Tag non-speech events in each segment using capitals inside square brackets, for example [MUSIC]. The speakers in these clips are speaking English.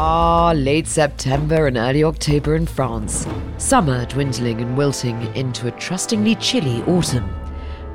Ah, late September and early October in France. Summer dwindling and wilting into a trustingly chilly autumn.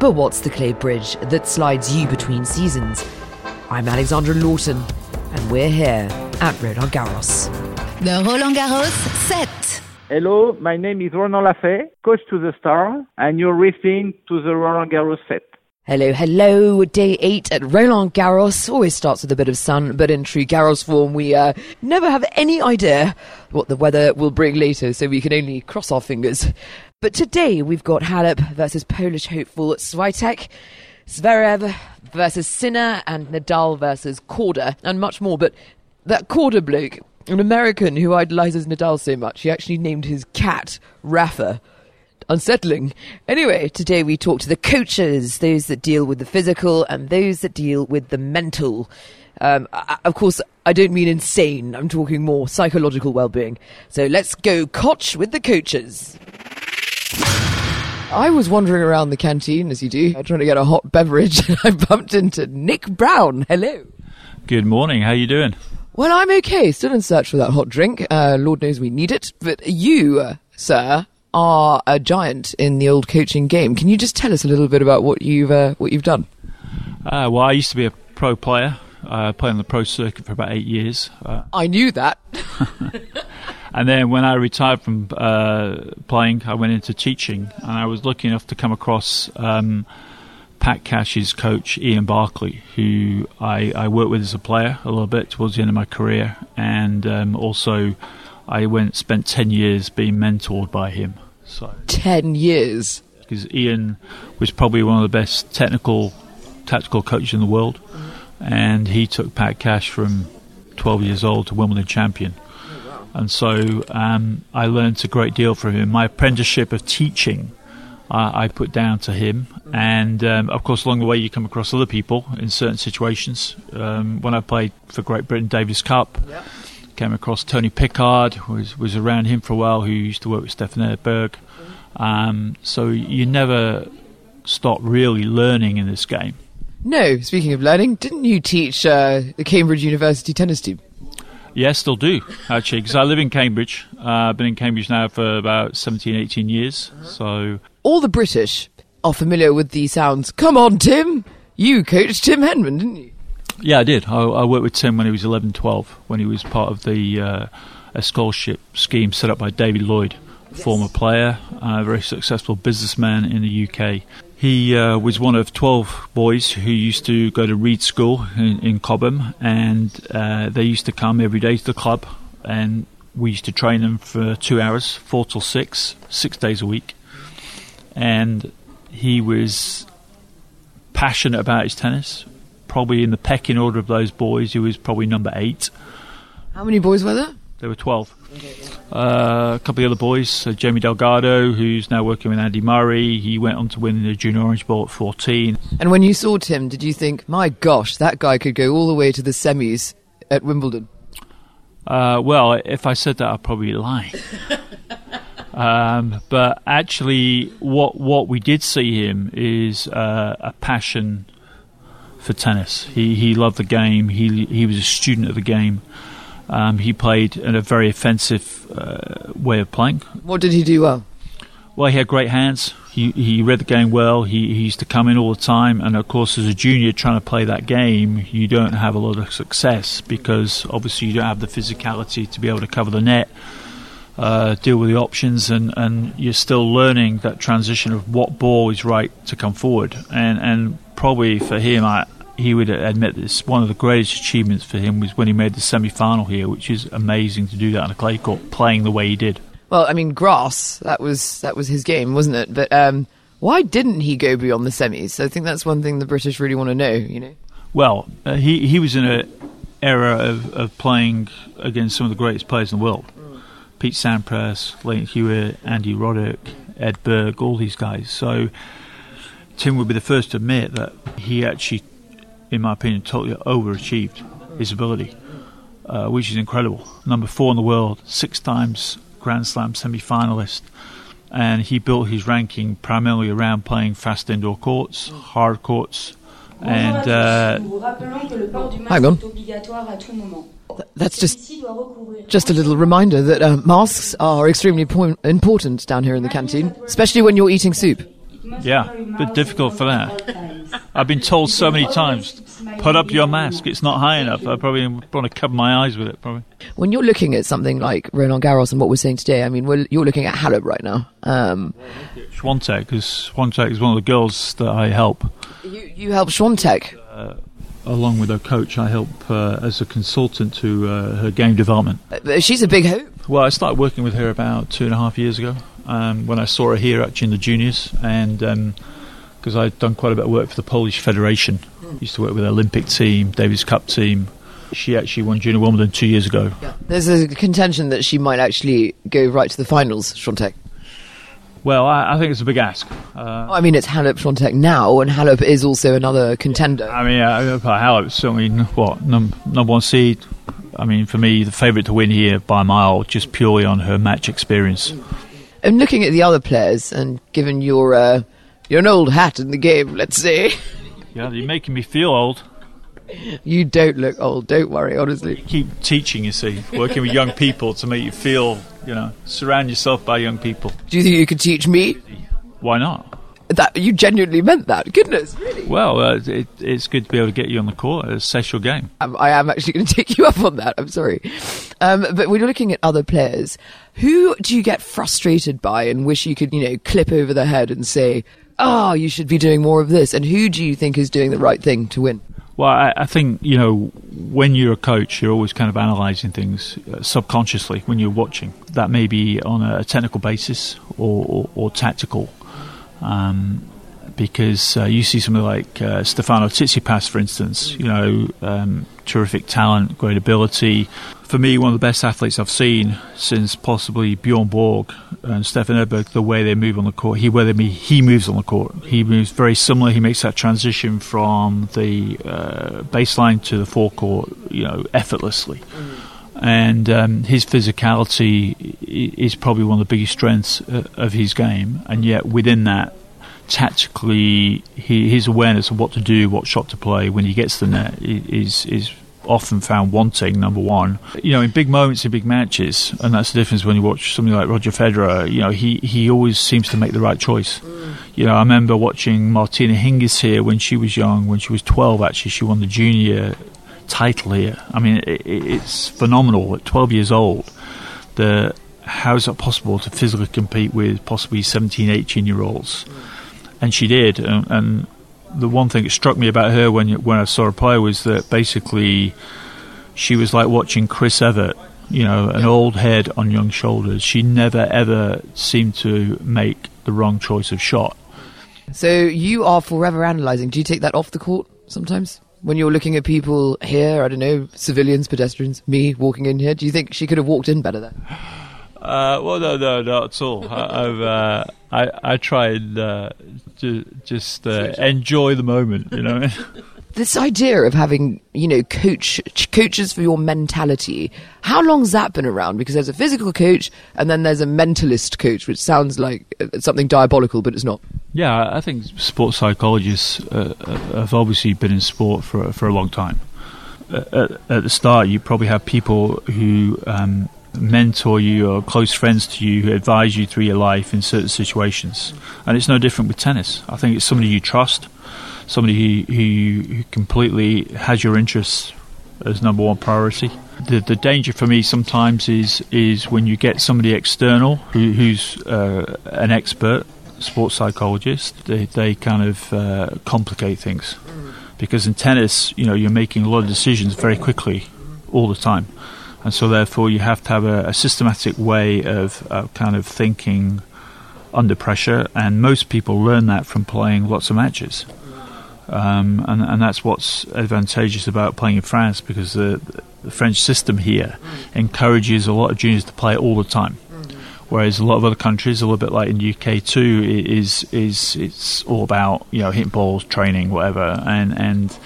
But what's the clay bridge that slides you between seasons? I'm Alexandra Lawton, and we're here at Roland Garros. The Roland Garros set. Hello, my name is Ronan Lafaix, coach to the star, and you're listening to the Roland Garros set. Hello, hello. Day eight at Roland Garros always starts with a bit of sun, but in true Garros form, we uh, never have any idea what the weather will bring later, so we can only cross our fingers. But today we've got Halep versus Polish hopeful Swiatek, Zverev versus Sinner, and Nadal versus Korda, and much more. But that Korda bloke, an American who idolizes Nadal so much, he actually named his cat Rafa unsettling. Anyway, today we talk to the coaches, those that deal with the physical and those that deal with the mental. Um, I, of course, I don't mean insane. I'm talking more psychological well-being. So let's go Koch with the coaches. I was wandering around the canteen, as you do, [LAUGHS] trying to get a hot beverage, and I bumped into Nick Brown. Hello. Good morning. How are you doing? Well, I'm okay. Still in search for that hot drink. Uh, Lord knows we need it. But you, uh, sir, are a giant in the old coaching game. Can you just tell us a little bit about what you've uh, what you've done? Uh, well, I used to be a pro player. I played on the pro circuit for about eight years. Uh, [LAUGHS] I knew that. [LAUGHS] and then when I retired from uh, playing, I went into teaching, and I was lucky enough to come across um, Pat Cash's coach, Ian Barclay, who I, I, worked with as a player a little bit towards the end of my career, and um, also I went spent ten years being mentored by him. So ten years because Ian was probably one of the best technical, tactical coaches in the world, and he took Pat Cash from 12 years old to Wimbledon champion. And so um, I learned a great deal from him. My apprenticeship of teaching, uh, I put down to him. And um, of course, along the way, you come across other people in certain situations. Um, when I played for Great Britain Davis Cup, yep came across Tony Pickard, was was around him for a while, who used to work with Stefan Edberg. Um, so you never stop really learning in this game. No, speaking of learning, didn't you teach uh, the Cambridge University tennis team? Yeah, still do, actually, because I live in Cambridge. Uh, I've been in Cambridge now for about 17, 18 years. So All the British are familiar with these sounds. Come on, Tim! You coached Tim Henman, didn't you? Yeah, I did. I, I, worked with Tim when he was 11, 12, when he was part of the uh, a scholarship scheme set up by David Lloyd, yes. former player, a very successful businessman in the UK. He uh, was one of 12 boys who used to go to Reed School in, in Cobham, and uh, they used to come every day to the club, and we used to train them for two hours, four till six, six days a week. And he was passionate about his tennis, probably in the pecking order of those boys, he was probably number eight. How many boys were there? There were 12. Uh, a couple of other boys, uh, Jamie Delgado, who's now working with Andy Murray. He went on to win the Junior Orange Bowl at 14. And when you saw Tim, did you think, my gosh, that guy could go all the way to the semis at Wimbledon? Uh, well, if I said that, I'd probably lie. [LAUGHS] um, but actually, what what we did see him is uh, a passion for tennis. He he loved the game. He he was a student of the game. Um, he played in a very offensive uh, way of playing. What did he do well? Well, he had great hands. He he read the game well. He, he used to come in all the time. And of course, as a junior trying to play that game, you don't have a lot of success because obviously you don't have the physicality to be able to cover the net. Uh, deal with the options, and, and you're still learning that transition of what ball is right to come forward. And and probably for him, I, he would admit this one of the greatest achievements for him was when he made the semi final here, which is amazing to do that on a clay court, playing the way he did. Well, I mean, grass that was that was his game, wasn't it? But um, why didn't he go beyond the semis? I think that's one thing the British really want to know. You know. Well, uh, he he was in an era of, of playing against some of the greatest players in the world. Mm. Pete Sampras, Lleyton Hewitt, Andy Roddick, Edberg, all these guys. So Tim would be the first to admit that he actually in my opinion, totally overachieved his ability, uh, which is incredible. Number four in the world, six times Grand Slam semi finalist. And he built his ranking primarily around playing fast indoor courts, hard courts, And uh, Hang on. That's just just a little reminder that uh, masks are extremely po- important down here in the canteen, especially when you're eating soup. Yeah, a bit difficult for that. I've been told so many times, put up your mask. It's not high enough. I probably want to cover my eyes with it. Probably. When you're looking at something like Roland Garros and what we're seeing today, I mean, we're, you're looking at Halep right now. Um, Swiatek, because Swiatek is one of the girls that I help. you, you help Swiatek. Along with her coach, I help uh, as a consultant to uh, her game development. Uh, She's a big hoop. Well, I started working with her about two and a half years ago um, when I saw her here actually in the juniors, and because I'd done quite a bit of work for the Polish Federation, used to work with the Olympic team, Davis Cup team. She actually won Junior Wimbledon two years ago. There's a contention that she might actually go right to the finals, Swiatek. Well, I, I think it's a big ask. Uh, I mean, it's Halep Swiatek now, and Halep is also another contender. I mean, uh, Halep certainly what num- number one seed. I mean, for me, the favourite to win here by a mile, just purely on her match experience. And looking at the other players, and given your uh, you're an old hat in the game, let's say, [LAUGHS] Yeah, you're making me feel old. you don't look old. Don't worry, honestly. keep teaching, you see, working with young people to make you feel, you know, surround yourself by young people. Do you think you could teach me? Why not? That you genuinely meant that? Goodness, really? Well, uh, it, it's good to be able to get you on the court, assess your game. Um, I am actually going [LAUGHS] to take you up on that. I'm sorry, um, but you're looking at other players, who do you get frustrated by and wish you could, you know, clip over the head and say, "Oh, you should be doing more of this"? And who do you think is doing the right thing to win? Well, I, I think, you know, when you're a coach, you're always kind of analysing things uh, subconsciously when you're watching. That may be on a technical basis or, or, or tactical. Um, because uh, you see somebody like uh, Stefano Tsitsipas, for instance, you know, um, terrific talent, great ability. For me, one of the best athletes I've seen since possibly Bjorn Borg and Stefan Edberg, the way they move on the court, he where they, he moves on the court. He moves very similar. He makes that transition from the uh, baseline to the forecourt, you know, effortlessly. And um, his physicality is probably one of the biggest strengths uh, of his game. And yet, within that, tactically, he, his awareness of what to do, what shot to play when he gets to the net is is often found wanting. Number one, you know, in big moments in big matches, and that's the difference when you watch something like Roger Federer. You know, he he always seems to make the right choice. Mm. You know, I remember watching Martina Hingis here when she was young, when she was twelve. Actually, she won the junior title here. I mean, it, it, it's phenomenal at twelve years old. The how is it possible to physically compete with possibly 17, 18 year olds? Mm. And she did. And, and the one thing that struck me about her when when I saw her play was that basically she was like watching Chris Evert. You know, an old head on young shoulders. She never ever seemed to make the wrong choice of shot. So you are forever analysing. Do you take that off the court sometimes? When you're looking at people here, I don't know, civilians, pedestrians, me walking in here, do you think she could have walked in better there? Uh, well, no, no, not at all. I, I've, uh, I, I try and uh, ju- just uh, enjoy the moment. You know. [LAUGHS] This idea of having, you know, coach ch- coaches for your mentality. How long's that been around? Because there's a physical coach and then there's a mentalist coach, which sounds like uh, something diabolical, but it's not. Yeah, I think sports psychologists uh, uh, have obviously been in sport for for a long time. Uh, At, at the start, you probably have people who um, mentor you or close friends to you who advise you through your life in certain situations, and it's no different with tennis. I think it's somebody you trust, somebody who, who, who completely has your interests as number one priority. The, the danger for me sometimes is is when you get somebody external who, who's uh, an expert, sports psychologist. They, they kind of uh, complicate things because in tennis, you know, you're making a lot of decisions very quickly, all the time, and so therefore you have to have a, a systematic way of uh, kind of thinking under pressure. And most people learn that from playing lots of matches. Um, and, and that's what's advantageous about playing in France because the, the French system here encourages a lot of juniors to play all the time. Whereas a lot of other countries, a little bit like in the UK too, is is it's all about you know hitting balls, training, whatever, and and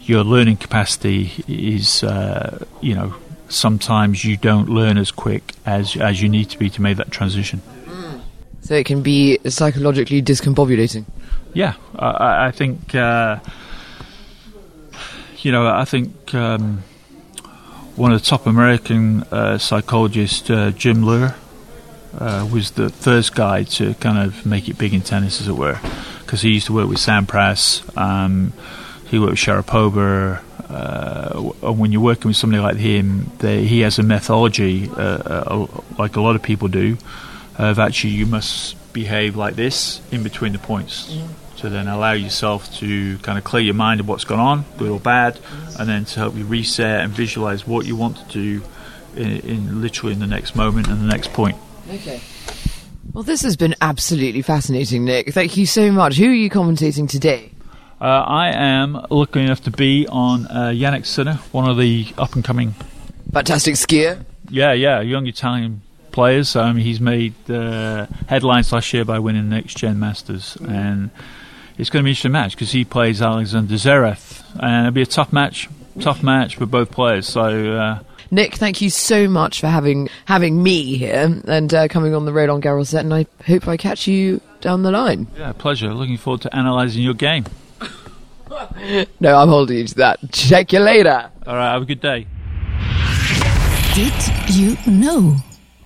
your learning capacity is uh, you know sometimes you don't learn as quick as as you need to be to make that transition. So it can be psychologically discombobulating. Yeah, I- I, think uh, you know, I think um, one of the top American uh, psychologists, uh, Jim Loehr, uh, was the first guy to kind of make it big in tennis, as it were, because he used to work with Sampras, um, he worked with Sharapova. Uh, and when you're working with somebody like him, they, he has a methodology, uh, uh, like a lot of people do, of actually you must behave like this in between the points. To then allow yourself to kind of clear your mind of what's gone on, good or bad, and then to help you reset and visualize what you want to do in, in literally in the next moment and the next point. Okay. Well, this has been absolutely fascinating, Nick. Thank you so much. Who are you commentating today? Uh, I am lucky enough to be on uh, Jannik Sinner, one of the up and coming, Fantastic skier. yeah, yeah, young Italian players. Um, he's made uh, headlines last year by winning the Next Gen Masters, and it's going to be an interesting match because he plays Alexander Zverev, and it'll be a tough match, tough match for both players. So. Uh, Nick, thank you so much for having having me here and uh, coming on the Roland Garros set, and I hope I catch you down the line. yeah, pleasure. Looking forward to analysing your game. [LAUGHS] No, I'm holding you to that. Check you later. All right, have a good day. Did you know?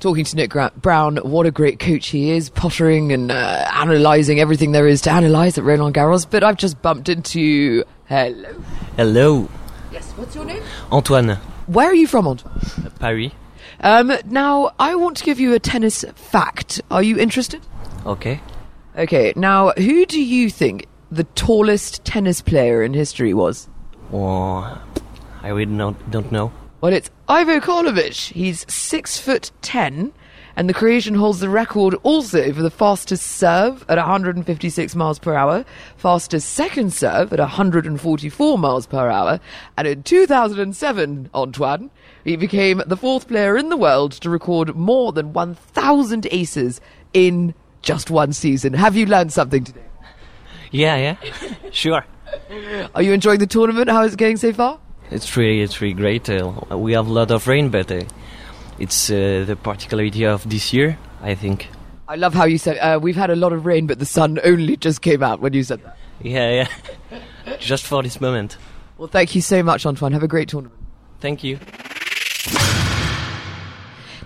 Talking to Nick Gra- Brown, what a great coach he is, pottering and uh, analysing everything there is to analyse at Roland Garros. But I've just bumped into. Hello. Hello, Yes, what's your name? Antoine, Where are you from, Antoine? Paris. Um, now, I want to give you a tennis fact. Are you interested? Okay. Okay, now, who do you think the tallest tennis player in history was? Well, I really not, don't know. Well, it's Ivo Karlovic. He's six foot ten, and the Croatian holds the record also for the fastest serve at 156 miles per hour, fastest second serve at 144 miles per hour, and in 2007, Antoine, he became the fourth player in the world to record more than 1,000 aces in just one season. Have you learned something today? Yeah, yeah, sure. Are you enjoying the tournament? How is it going so far? It's really, it's really great. Uh, we have a lot of rain, but uh, it's uh, the particularity of this year, I think. I love how you said uh, we've had a lot of rain, but the sun only just came out when you said that. Yeah, yeah. [LAUGHS] Just for this moment. Well, thank you so much, Antoine. Have a great tournament. Thank you.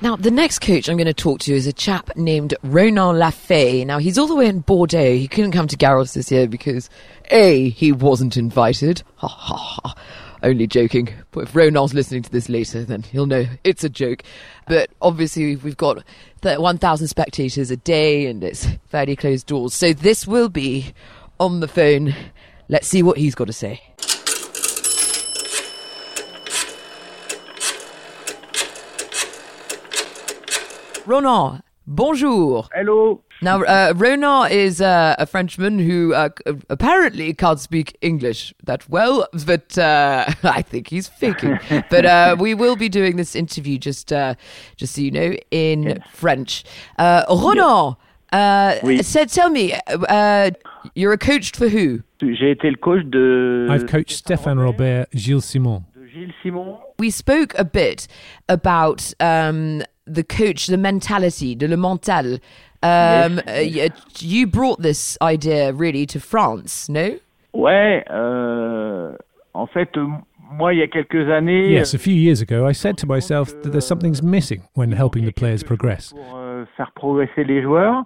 Now, the next coach I'm going to talk to is a chap named Ronan Lafaix. Now, he's all the way in Bordeaux. He couldn't come to Garros this year because, A, he wasn't invited. Ha ha ha. Only joking. But if Ronan's listening to this later, then he'll know it's a joke. But obviously, we've got th- 1,000 spectators a day and it's fairly closed doors. So this will be on the phone. Let's see what he's got to say. Ronan, bonjour. Hello. Now, uh, Ronan is uh, a Frenchman who uh, apparently can't speak English that well, but uh, [LAUGHS] I think he's faking. [LAUGHS] but uh, we will be doing this interview just, uh, just so you know, in French. Uh, Ronan, uh, Oui. said, tell me, uh, you're a coach for who? J'ai été le coach de. I've coached Stéphane Robert, Gilles Simon. Gilles Simon. We spoke a bit about um, the coach, the mentality, de le mental. Um, uh, you brought this idea really to France, no? Ouais. Euh, en fait, moi, il y a quelques années. Yes, a few years ago, I said to myself that there's something's missing when helping the players progress. Pour euh, faire progresser les joueurs.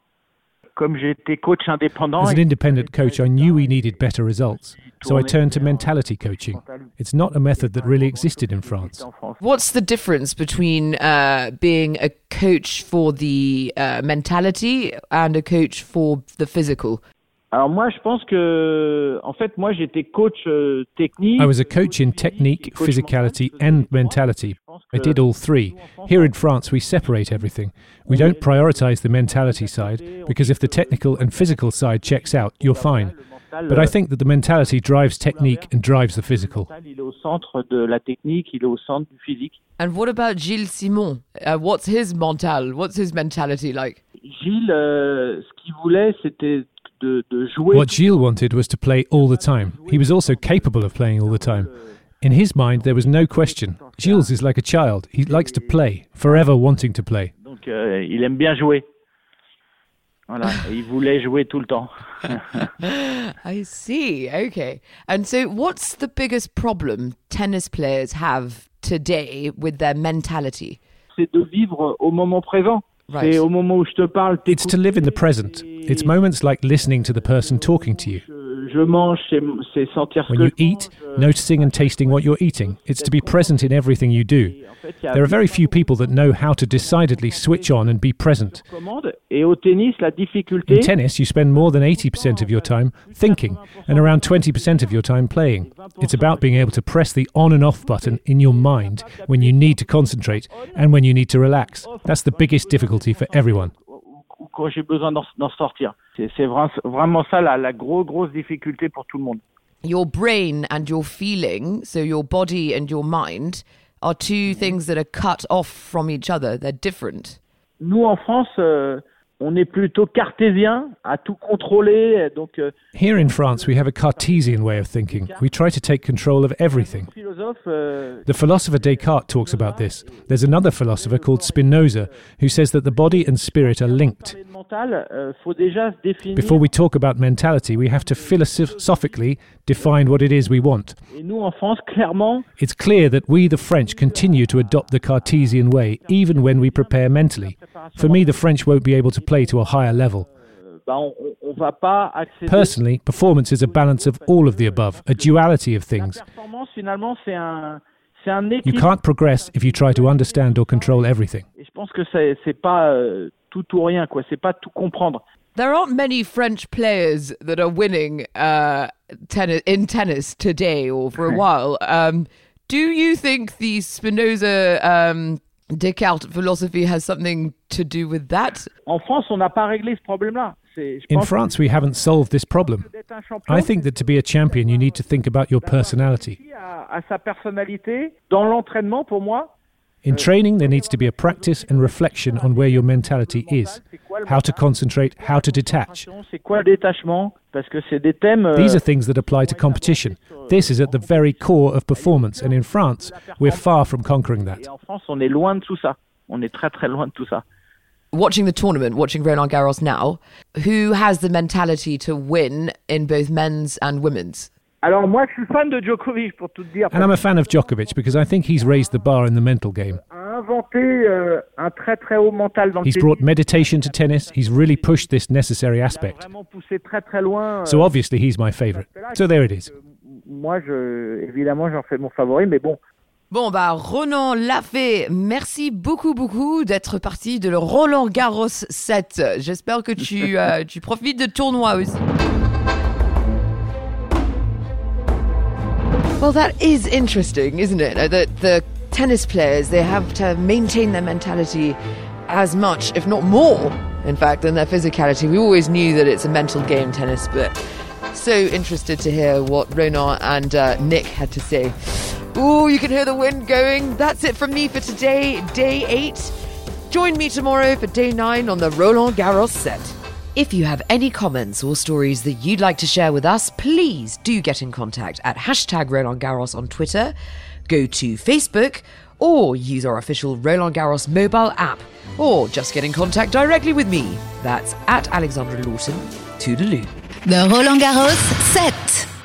Comme j'étais coach indépendant. As an independent coach, I knew we needed better results, so I turned to mentality coaching. It's not a method that really existed in France. What's the difference between uh, being a coach for the uh, mentality and a coach for the physical? Alors moi, je pense que, en fait, moi, j'étais coach euh, technique. I was a coach in technique, physicality, and mentality. I did all three. Here in France, we separate everything. We don't prioritize the mentality side because if the technical and physical side checks out, you're fine. But I think that the mentality drives technique and drives the physical. mental, il est au centre de la technique, il est au centre du physique. And what about Gilles Simon? Uh, what's his mental? What's his mentality like? Gilles, euh, ce qu'il voulait, c'était de, de jouer. What Gilles wanted was to play all the time. He was also capable of playing all the time. In his mind, there was no question. Gilles is like a child. He likes to play, forever wanting to play. Donc, euh, il aime bien jouer. Voilà, [LAUGHS] il voulait jouer tout le temps. [LAUGHS] I see. Okay. And so, what's the biggest problem tennis players have today with their mentality? C'est de vivre au moment présent. Right. It's to live in the present. It's moments like listening to the person talking to you. Je, je mange, c'est c'est sentir When you eat, noticing and euh, tasting what you're eating. It's to be present in everything you do. En fait, il y a There are very few people that know how to decidedly switch on and be present. commande. Et au tennis, la difficulté, In tennis, you spend more than 80% of your time thinking and around 20% of your time playing. It's about being able to press the on and off button in your mind when you need to concentrate and when you need to relax. That's the biggest difficulty for everyone. Quand j'ai besoin d'en sortir. C'est c'est vraiment ça la, la grosse, grosse difficulté pour tout le monde. Your brain and your feeling, so your body and your mind, are two mm-hmm. things that are cut off from each other. They're different. Nous, en France, euh, on est plutôt cartésien, à tout contrôler. Donc, euh, Here in France, we have a Cartesian way of thinking. We try to take control of everything. euh, The philosopher Descartes talks about this. There's another philosopher called Spinoza who says that the body and spirit are linked. parler de mental, euh, faut déjà se définir. Before we talk about mentality, we have to philosophically define what it is we want. Et nous, en France, clairement, It's clear that we, the French, continue to adopt the Cartesian way even when we prepare mentally. For me, the French won't be able to play to a higher level. Personally, performance is a balance of all of the above, a duality of things. performance, finalement, c'est un, c'est un You can't progress if you try to understand or control everything. Et je pense que c'est c'est pas tout ou rien, quoi. C'est pas tout comprendre. There aren't many French players that are winning uh, tennis in tennis today or for a while. Um, do you think the Spinoza um, Descartes philosophy has something to do with that? En France, on n'a pas réglé ce problème-là. In France, we haven't solved this problem. que d'être un champion, I think that to be a champion, you need to think about your personality. c'est à, à sa personnalité. Dans l'entraînement, pour moi, In training, there needs to be a practice and reflection on where your mentality is, how to concentrate, how to detach. c'est quoi le détachement Parce que c'est des thèmes. euh, These are things that apply to competition. This is at the very core of performance, and in France, we're far from conquering that. Et en France, on est loin de tout ça. On est très très loin de tout ça. Watching the tournament, watching Roland Garros now, who has the mentality to win in both men's and women's? Alors moi, je suis fan de Djokovic, pour tout te dire. And I'm a fan of Djokovic because I think he's raised the bar in the mental game. a inventé euh, un très très haut mental dans le He's brought meditation to tennis. He's really pushed this necessary aspect. vraiment poussé très très loin. So obviously, he's my favorite. So there it is. Moi, je, évidemment, j'en fais mon favori, mais bon, Bon, bah, Ronan Lafay, merci beaucoup, beaucoup d'être parti de le Roland Garros 7. J'espère que tu, [LAUGHS] euh, tu profites de tournoi aussi. Well, that is interesting, isn't it? That the tennis players, they have to maintain their mentality as much, if not more, in fact, than their physicality. We always knew that it's a mental game, tennis, but so interested to hear what Ronan and uh, Nick had to say. Ooh, you can hear the wind going. That's it from me for today, day eight. Join me tomorrow for day nine on the Roland Garros set. If you have any comments or stories that you'd like to share with us, please do get in contact at hashtag Roland Garros on Twitter, go to Facebook, or use our official Roland Garros mobile app, or just get in contact directly with me. That's at Alexandra Lawson. Toodaloo. The Roland Garros 7.